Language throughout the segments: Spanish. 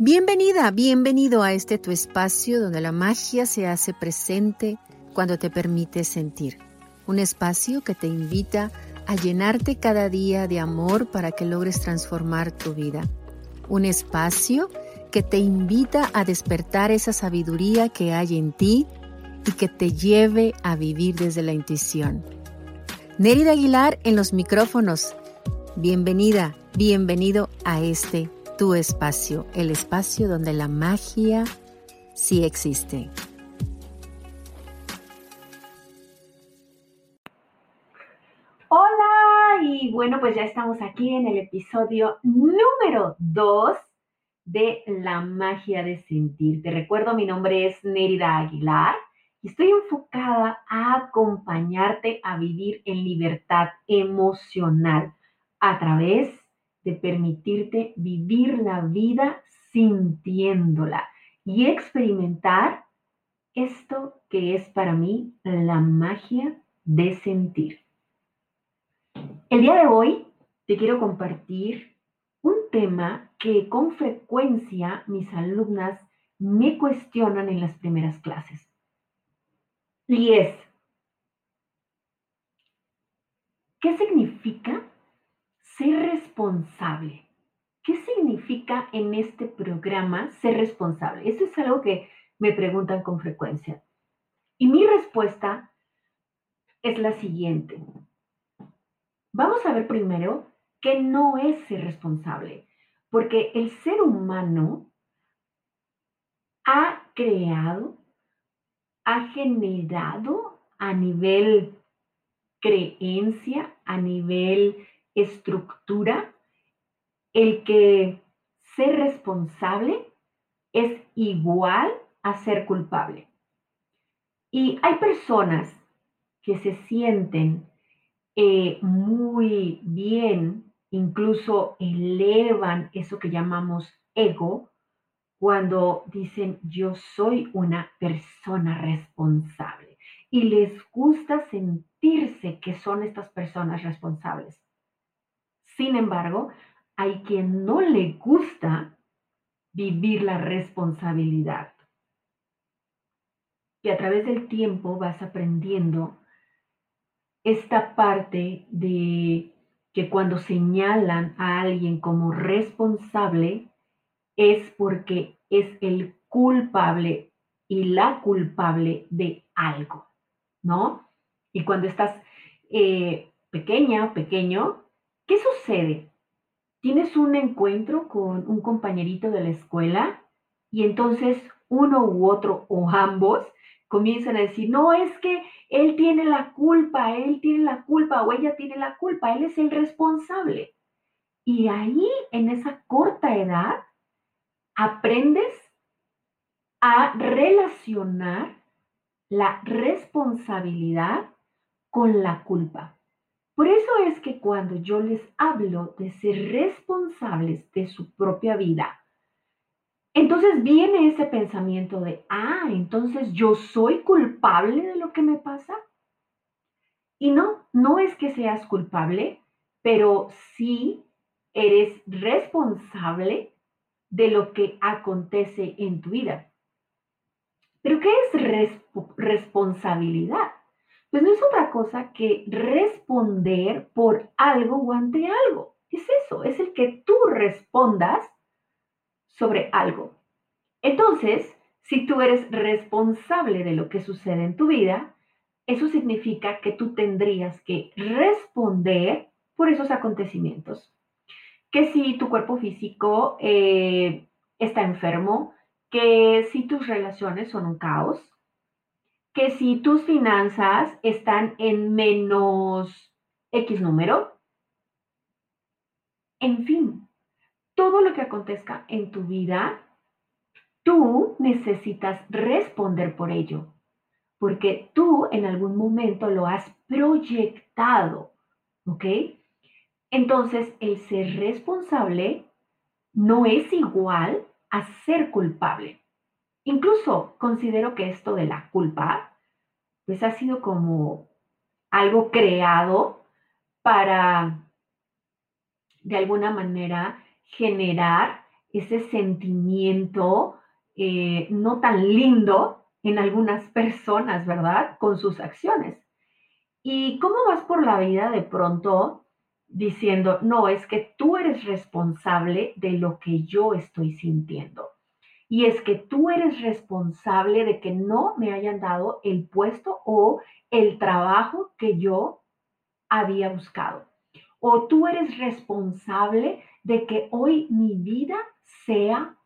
Bienvenida, bienvenido a este tu espacio donde la magia se hace presente cuando te permite sentir. Un espacio que te invita a llenarte cada día de amor para que logres transformar tu vida. Un espacio que te invita a despertar esa sabiduría que hay en ti y que te lleve a vivir desde la intuición. Nérida Aguilar en los micrófonos. Bienvenida, bienvenido a este tu espacio, el espacio donde la magia sí existe. Hola, y bueno, pues ya estamos aquí en el episodio número 2 de La magia de sentir. Te recuerdo, mi nombre es Nérida Aguilar y estoy enfocada a acompañarte a vivir en libertad emocional a través de permitirte vivir la vida sintiéndola y experimentar esto que es para mí la magia de sentir. El día de hoy te quiero compartir un tema que con frecuencia mis alumnas me cuestionan en las primeras clases. Y es, ¿qué significa responsable. ¿Qué significa en este programa ser responsable? Eso es algo que me preguntan con frecuencia. Y mi respuesta es la siguiente. Vamos a ver primero qué no es ser responsable, porque el ser humano ha creado, ha generado a nivel creencia, a nivel estructura el que ser responsable es igual a ser culpable. Y hay personas que se sienten eh, muy bien, incluso elevan eso que llamamos ego, cuando dicen yo soy una persona responsable. Y les gusta sentirse que son estas personas responsables. Sin embargo, hay quien no le gusta vivir la responsabilidad. Y a través del tiempo vas aprendiendo esta parte de que cuando señalan a alguien como responsable es porque es el culpable y la culpable de algo, ¿no? Y cuando estás eh, pequeña, pequeño, ¿Qué sucede? Tienes un encuentro con un compañerito de la escuela y entonces uno u otro o ambos comienzan a decir, no, es que él tiene la culpa, él tiene la culpa o ella tiene la culpa, él es el responsable. Y ahí, en esa corta edad, aprendes a relacionar la responsabilidad con la culpa. Por eso es que cuando yo les hablo de ser responsables de su propia vida, entonces viene ese pensamiento de, ah, entonces yo soy culpable de lo que me pasa. Y no, no es que seas culpable, pero sí eres responsable de lo que acontece en tu vida. Pero ¿qué es responsabilidad? Pues no es otra cosa que responder por algo o ante algo. Es eso, es el que tú respondas sobre algo. Entonces, si tú eres responsable de lo que sucede en tu vida, eso significa que tú tendrías que responder por esos acontecimientos. Que si tu cuerpo físico eh, está enfermo, que si tus relaciones son un caos, que si tus finanzas están en menos X número, en fin, todo lo que acontezca en tu vida, tú necesitas responder por ello, porque tú en algún momento lo has proyectado, ¿ok? Entonces, el ser responsable no es igual a ser culpable. Incluso considero que esto de la culpa, pues ha sido como algo creado para, de alguna manera, generar ese sentimiento eh, no tan lindo en algunas personas, ¿verdad? Con sus acciones. ¿Y cómo vas por la vida de pronto diciendo, no, es que tú eres responsable de lo que yo estoy sintiendo? Y es que tú eres responsable de que no me hayan dado el puesto o el trabajo que yo había buscado. O tú eres responsable de que hoy mi vida sea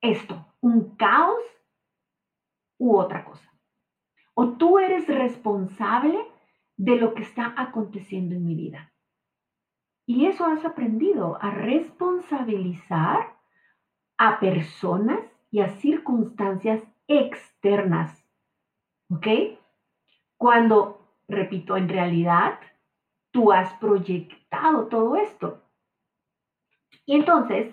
esto, un caos u otra cosa. O tú eres responsable de lo que está aconteciendo en mi vida. Y eso has aprendido a responsabilizar a personas y a circunstancias externas. ¿Ok? Cuando, repito, en realidad tú has proyectado todo esto. Y entonces,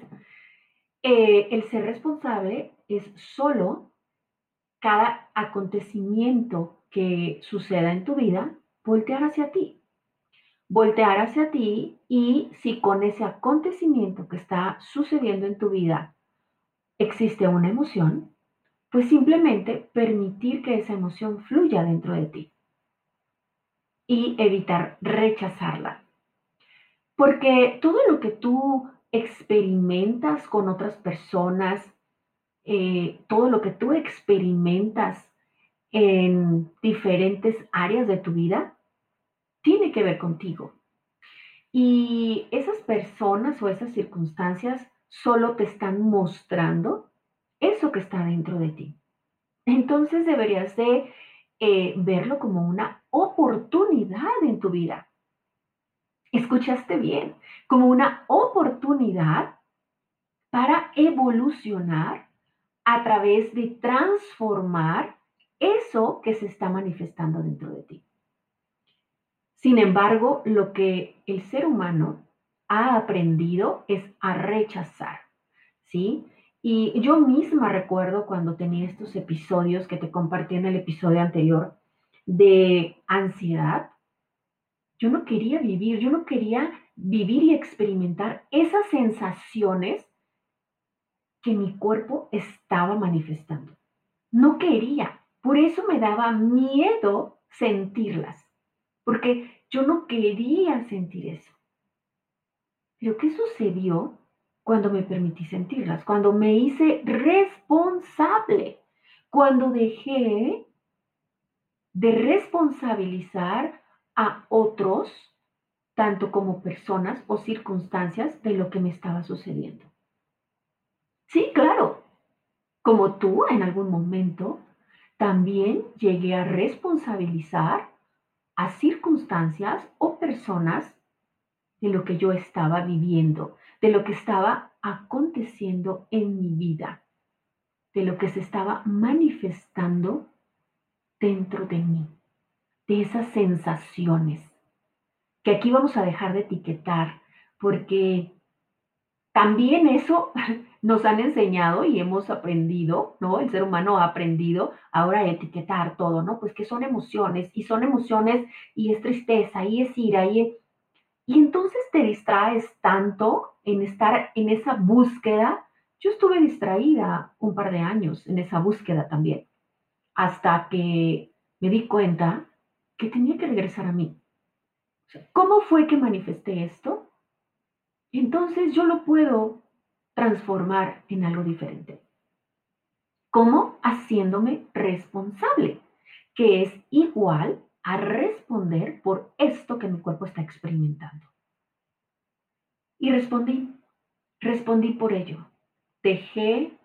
eh, el ser responsable es solo cada acontecimiento que suceda en tu vida, voltear hacia ti. Voltear hacia ti y si con ese acontecimiento que está sucediendo en tu vida existe una emoción, pues simplemente permitir que esa emoción fluya dentro de ti y evitar rechazarla. Porque todo lo que tú experimentas con otras personas, eh, todo lo que tú experimentas en diferentes áreas de tu vida, tiene que ver contigo. Y esas personas o esas circunstancias solo te están mostrando eso que está dentro de ti. Entonces deberías de eh, verlo como una oportunidad en tu vida. Escuchaste bien, como una oportunidad para evolucionar a través de transformar eso que se está manifestando dentro de ti. Sin embargo, lo que el ser humano ha aprendido es a rechazar, ¿sí? Y yo misma recuerdo cuando tenía estos episodios que te compartí en el episodio anterior de ansiedad, yo no quería vivir, yo no quería vivir y experimentar esas sensaciones que mi cuerpo estaba manifestando. No quería, por eso me daba miedo sentirlas, porque yo no quería sentir eso. Pero ¿qué sucedió cuando me permití sentirlas? Cuando me hice responsable, cuando dejé de responsabilizar a otros, tanto como personas o circunstancias, de lo que me estaba sucediendo. Sí, claro, como tú en algún momento, también llegué a responsabilizar a circunstancias o personas de lo que yo estaba viviendo, de lo que estaba aconteciendo en mi vida, de lo que se estaba manifestando dentro de mí, de esas sensaciones, que aquí vamos a dejar de etiquetar, porque también eso nos han enseñado y hemos aprendido, ¿no? El ser humano ha aprendido ahora a etiquetar todo, ¿no? Pues que son emociones y son emociones y es tristeza y es ira y Y entonces te distraes tanto en estar en esa búsqueda. Yo estuve distraída un par de años en esa búsqueda también hasta que me di cuenta que tenía que regresar a mí. ¿Cómo fue que manifesté esto? Entonces yo lo puedo transformar en algo diferente. ¿Cómo? Haciéndome responsable, que es igual a responder por esto que mi cuerpo está experimentando. Y respondí, respondí por ello. Dejé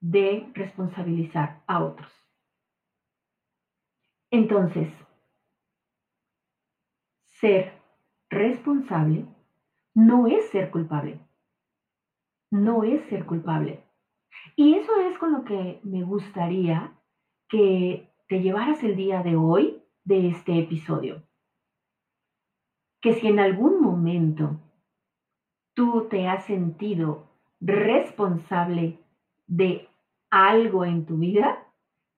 de responsabilizar a otros. Entonces, ser responsable no es ser culpable. No es ser culpable. Y eso es con lo que me gustaría que te llevaras el día de hoy de este episodio. Que si en algún momento tú te has sentido responsable de algo en tu vida,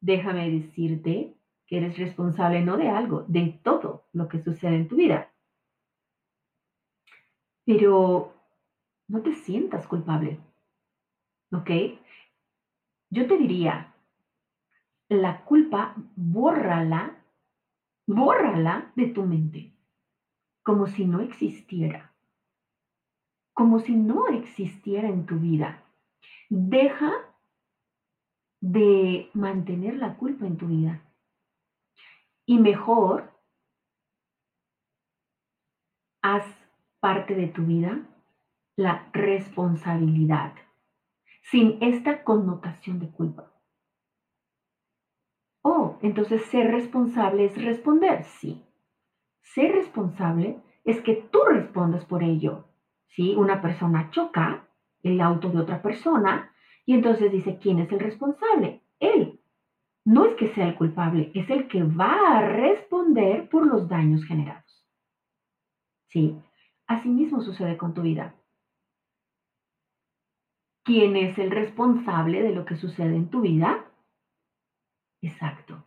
déjame decirte eres responsable no de algo, de todo lo que sucede en tu vida. Pero no te sientas culpable. ¿Ok? Yo te diría, la culpa, bórrala, bórrala de tu mente, como si no existiera, como si no existiera en tu vida. Deja de mantener la culpa en tu vida. Y mejor, haz parte de tu vida la responsabilidad, sin esta connotación de culpa. Entonces ser responsable es responder, sí. Ser responsable es que tú respondas por ello. Si una persona choca el auto de otra persona y entonces dice, ¿quién es el responsable? Él. No es que sea el culpable, es el que va a responder por los daños generados. Sí, asimismo sucede con tu vida. ¿Quién es el responsable de lo que sucede en tu vida? Exacto.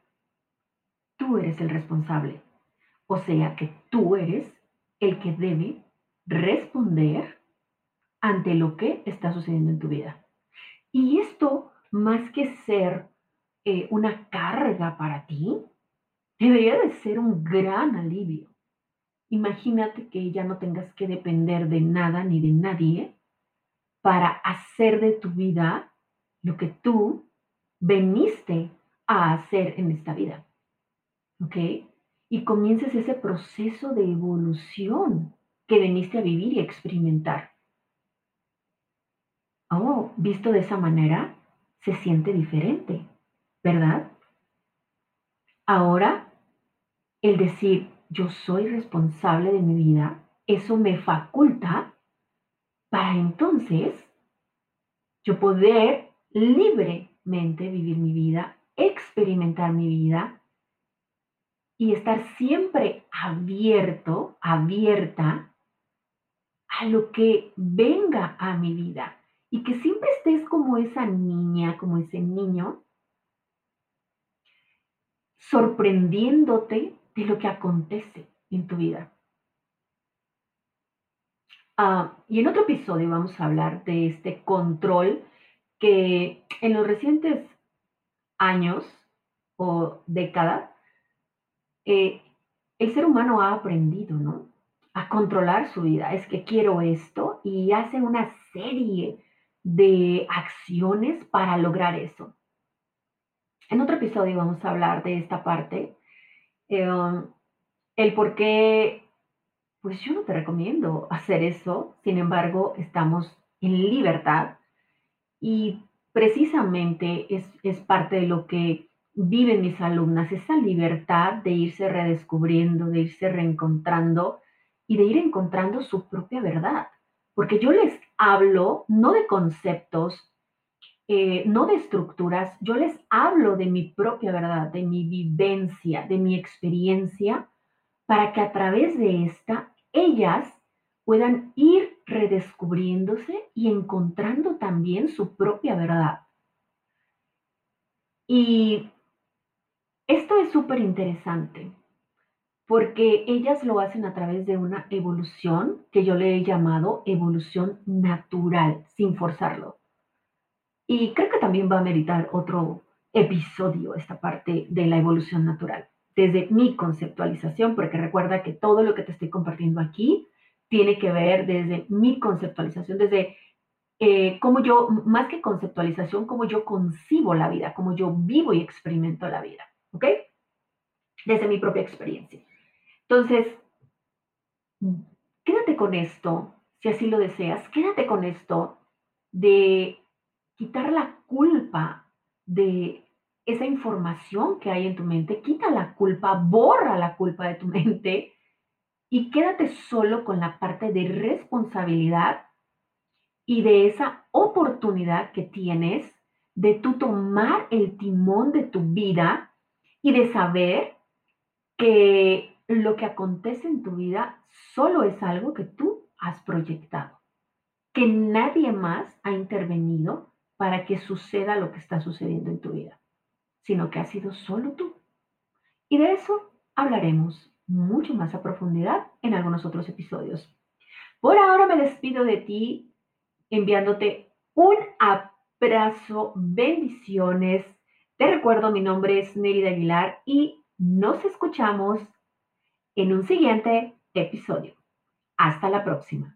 Tú eres el responsable. O sea que tú eres el que debe responder ante lo que está sucediendo en tu vida. Y esto, más que ser eh, una carga para ti, debería de ser un gran alivio. Imagínate que ya no tengas que depender de nada ni de nadie para hacer de tu vida lo que tú veniste a hacer en esta vida. ¿Ok? Y comiences ese proceso de evolución que veniste a vivir y experimentar. Oh, visto de esa manera, se siente diferente, ¿verdad? Ahora, el decir yo soy responsable de mi vida, eso me faculta para entonces yo poder libremente vivir mi vida, experimentar mi vida y estar siempre abierto, abierta a lo que venga a mi vida y que siempre estés como esa niña, como ese niño, sorprendiéndote de lo que acontece en tu vida. Ah, y en otro episodio vamos a hablar de este control que en los recientes años o décadas, eh, el ser humano ha aprendido, ¿no? A controlar su vida. Es que quiero esto y hace una serie de acciones para lograr eso. En otro episodio vamos a hablar de esta parte, eh, el por qué pues yo no te recomiendo hacer eso. Sin embargo, estamos en libertad y precisamente es, es parte de lo que viven mis alumnas, esa libertad de irse redescubriendo, de irse reencontrando y de ir encontrando su propia verdad. Porque yo les hablo no de conceptos, eh, no de estructuras, yo les hablo de mi propia verdad, de mi vivencia, de mi experiencia, para que a través de esta ellas puedan ir redescubriéndose y encontrando también su propia verdad. Y esto es súper interesante porque ellas lo hacen a través de una evolución que yo le he llamado evolución natural, sin forzarlo. Y creo que también va a meritar otro episodio esta parte de la evolución natural desde mi conceptualización, porque recuerda que todo lo que te estoy compartiendo aquí tiene que ver desde mi conceptualización, desde eh, cómo yo, más que conceptualización, cómo yo concibo la vida, cómo yo vivo y experimento la vida, ¿ok? Desde mi propia experiencia. Entonces, quédate con esto, si así lo deseas, quédate con esto de quitar la culpa de esa información que hay en tu mente, quita la culpa, borra la culpa de tu mente y quédate solo con la parte de responsabilidad y de esa oportunidad que tienes de tú tomar el timón de tu vida y de saber que lo que acontece en tu vida solo es algo que tú has proyectado, que nadie más ha intervenido para que suceda lo que está sucediendo en tu vida sino que has sido solo tú. Y de eso hablaremos mucho más a profundidad en algunos otros episodios. Por ahora me despido de ti enviándote un abrazo, bendiciones. Te recuerdo, mi nombre es Nerida Aguilar y nos escuchamos en un siguiente episodio. Hasta la próxima.